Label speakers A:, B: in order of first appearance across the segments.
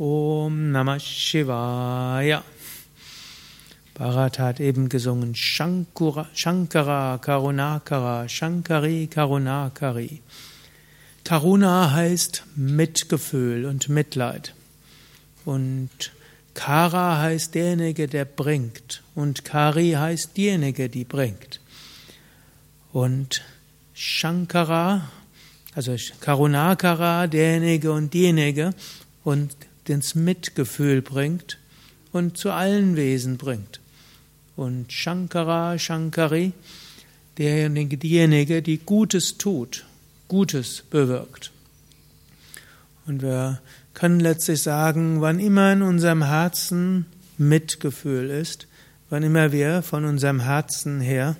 A: Om Namah Shivaya. Bharat hat eben gesungen Shankura, Shankara Karunakara, Shankari Karunakari. Karuna heißt Mitgefühl und Mitleid. Und Kara heißt derjenige, der bringt. Und Kari heißt diejenige, die bringt. Und Shankara, also Karunakara, derjenige und diejenige, und ins Mitgefühl bringt und zu allen Wesen bringt. Und Shankara, Shankari, derjenige, diejenige, die Gutes tut, Gutes bewirkt. Und wir können letztlich sagen, wann immer in unserem Herzen Mitgefühl ist, wann immer wir von unserem Herzen her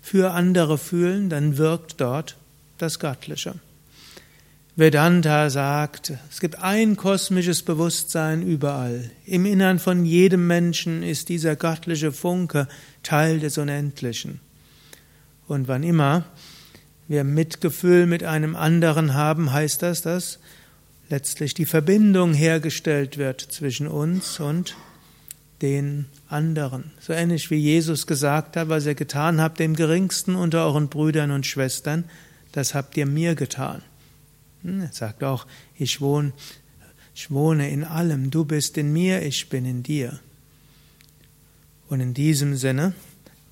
A: für andere fühlen, dann wirkt dort das Göttliche. Vedanta sagt, es gibt ein kosmisches Bewusstsein überall. Im Innern von jedem Menschen ist dieser göttliche Funke Teil des Unendlichen. Und wann immer wir Mitgefühl mit einem anderen haben, heißt das, dass letztlich die Verbindung hergestellt wird zwischen uns und den anderen. So ähnlich wie Jesus gesagt hat, was ihr getan habt, dem geringsten unter euren Brüdern und Schwestern, das habt ihr mir getan. Hm, er sagt auch, ich wohne, ich wohne in allem, du bist in mir, ich bin in dir. Und in diesem Sinne,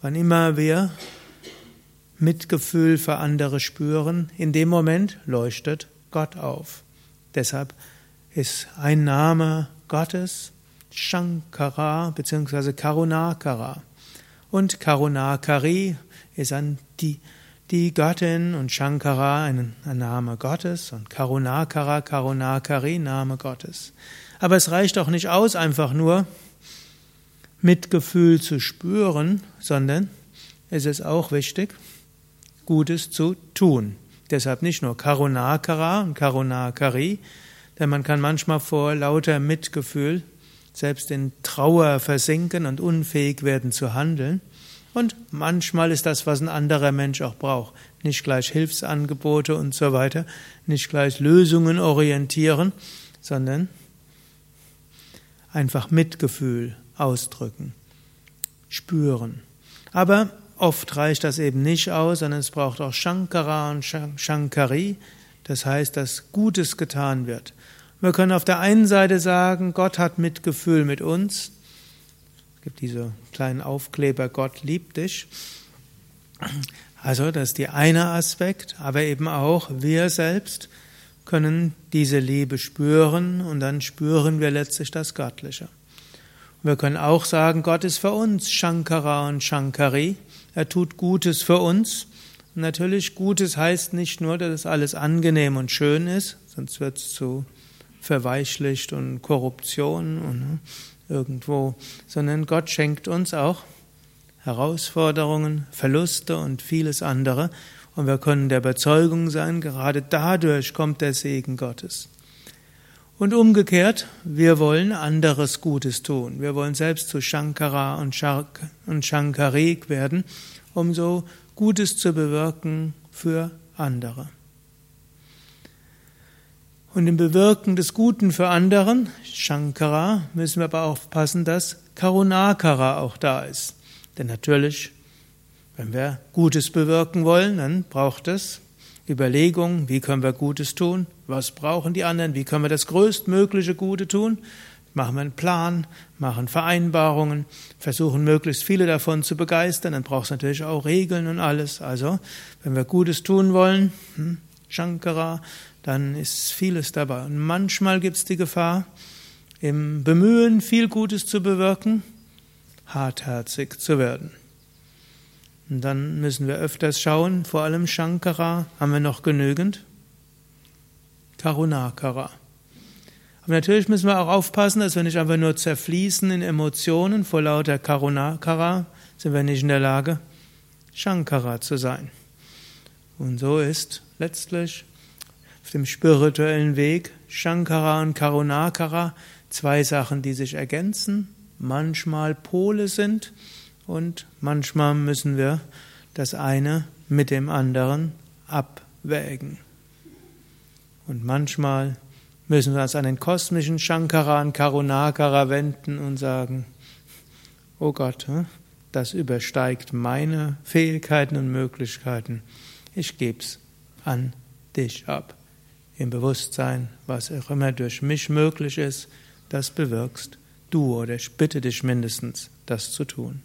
A: wann immer wir Mitgefühl für andere spüren, in dem Moment leuchtet Gott auf. Deshalb ist ein Name Gottes Shankara bzw. Karunakara. Und Karunakari ist an die die Göttin und Shankara ein, Name Gottes und Karunakara, Karunakari Name Gottes. Aber es reicht auch nicht aus, einfach nur Mitgefühl zu spüren, sondern es ist auch wichtig, Gutes zu tun. Deshalb nicht nur Karunakara und Karunakari, denn man kann manchmal vor lauter Mitgefühl selbst in Trauer versinken und unfähig werden zu handeln. Und manchmal ist das, was ein anderer Mensch auch braucht. Nicht gleich Hilfsangebote und so weiter, nicht gleich Lösungen orientieren, sondern einfach Mitgefühl ausdrücken, spüren. Aber oft reicht das eben nicht aus, sondern es braucht auch Shankara und Shankari, das heißt, dass Gutes getan wird. Wir können auf der einen Seite sagen, Gott hat Mitgefühl mit uns, es gibt diese kleinen Aufkleber, Gott liebt dich. Also das ist der eine Aspekt, aber eben auch wir selbst können diese Liebe spüren und dann spüren wir letztlich das Göttliche. Wir können auch sagen, Gott ist für uns Shankara und Shankari. Er tut Gutes für uns. Und natürlich, Gutes heißt nicht nur, dass alles angenehm und schön ist, sonst wird es zu verweichlicht und Korruption und irgendwo, sondern Gott schenkt uns auch Herausforderungen, Verluste und vieles andere. Und wir können der Überzeugung sein, gerade dadurch kommt der Segen Gottes. Und umgekehrt, wir wollen anderes Gutes tun. Wir wollen selbst zu Shankara und, Shark und Shankarik werden, um so Gutes zu bewirken für andere. Und im Bewirken des Guten für anderen, Shankara, müssen wir aber aufpassen, dass Karunakara auch da ist. Denn natürlich, wenn wir Gutes bewirken wollen, dann braucht es Überlegungen, wie können wir Gutes tun, was brauchen die anderen, wie können wir das größtmögliche Gute tun. Machen wir einen Plan, machen Vereinbarungen, versuchen möglichst viele davon zu begeistern, dann braucht es natürlich auch Regeln und alles. Also, wenn wir Gutes tun wollen, hm, Shankara, dann ist vieles dabei. Und manchmal gibt es die Gefahr, im Bemühen, viel Gutes zu bewirken, hartherzig zu werden. Und dann müssen wir öfters schauen, vor allem Shankara, haben wir noch genügend? Karunakara. Aber natürlich müssen wir auch aufpassen, dass wir nicht einfach nur zerfließen in Emotionen vor lauter Karunakara, sind wir nicht in der Lage, Shankara zu sein. Und so ist letztlich auf dem spirituellen Weg Shankara und Karunakara zwei Sachen, die sich ergänzen, manchmal Pole sind und manchmal müssen wir das eine mit dem anderen abwägen. Und manchmal müssen wir uns an den kosmischen Shankara und Karunakara wenden und sagen, oh Gott, hm, das übersteigt meine Fähigkeiten und Möglichkeiten. Ich geb's an dich ab. Im Bewusstsein, was auch immer durch mich möglich ist, das bewirkst du oder ich bitte dich mindestens, das zu tun.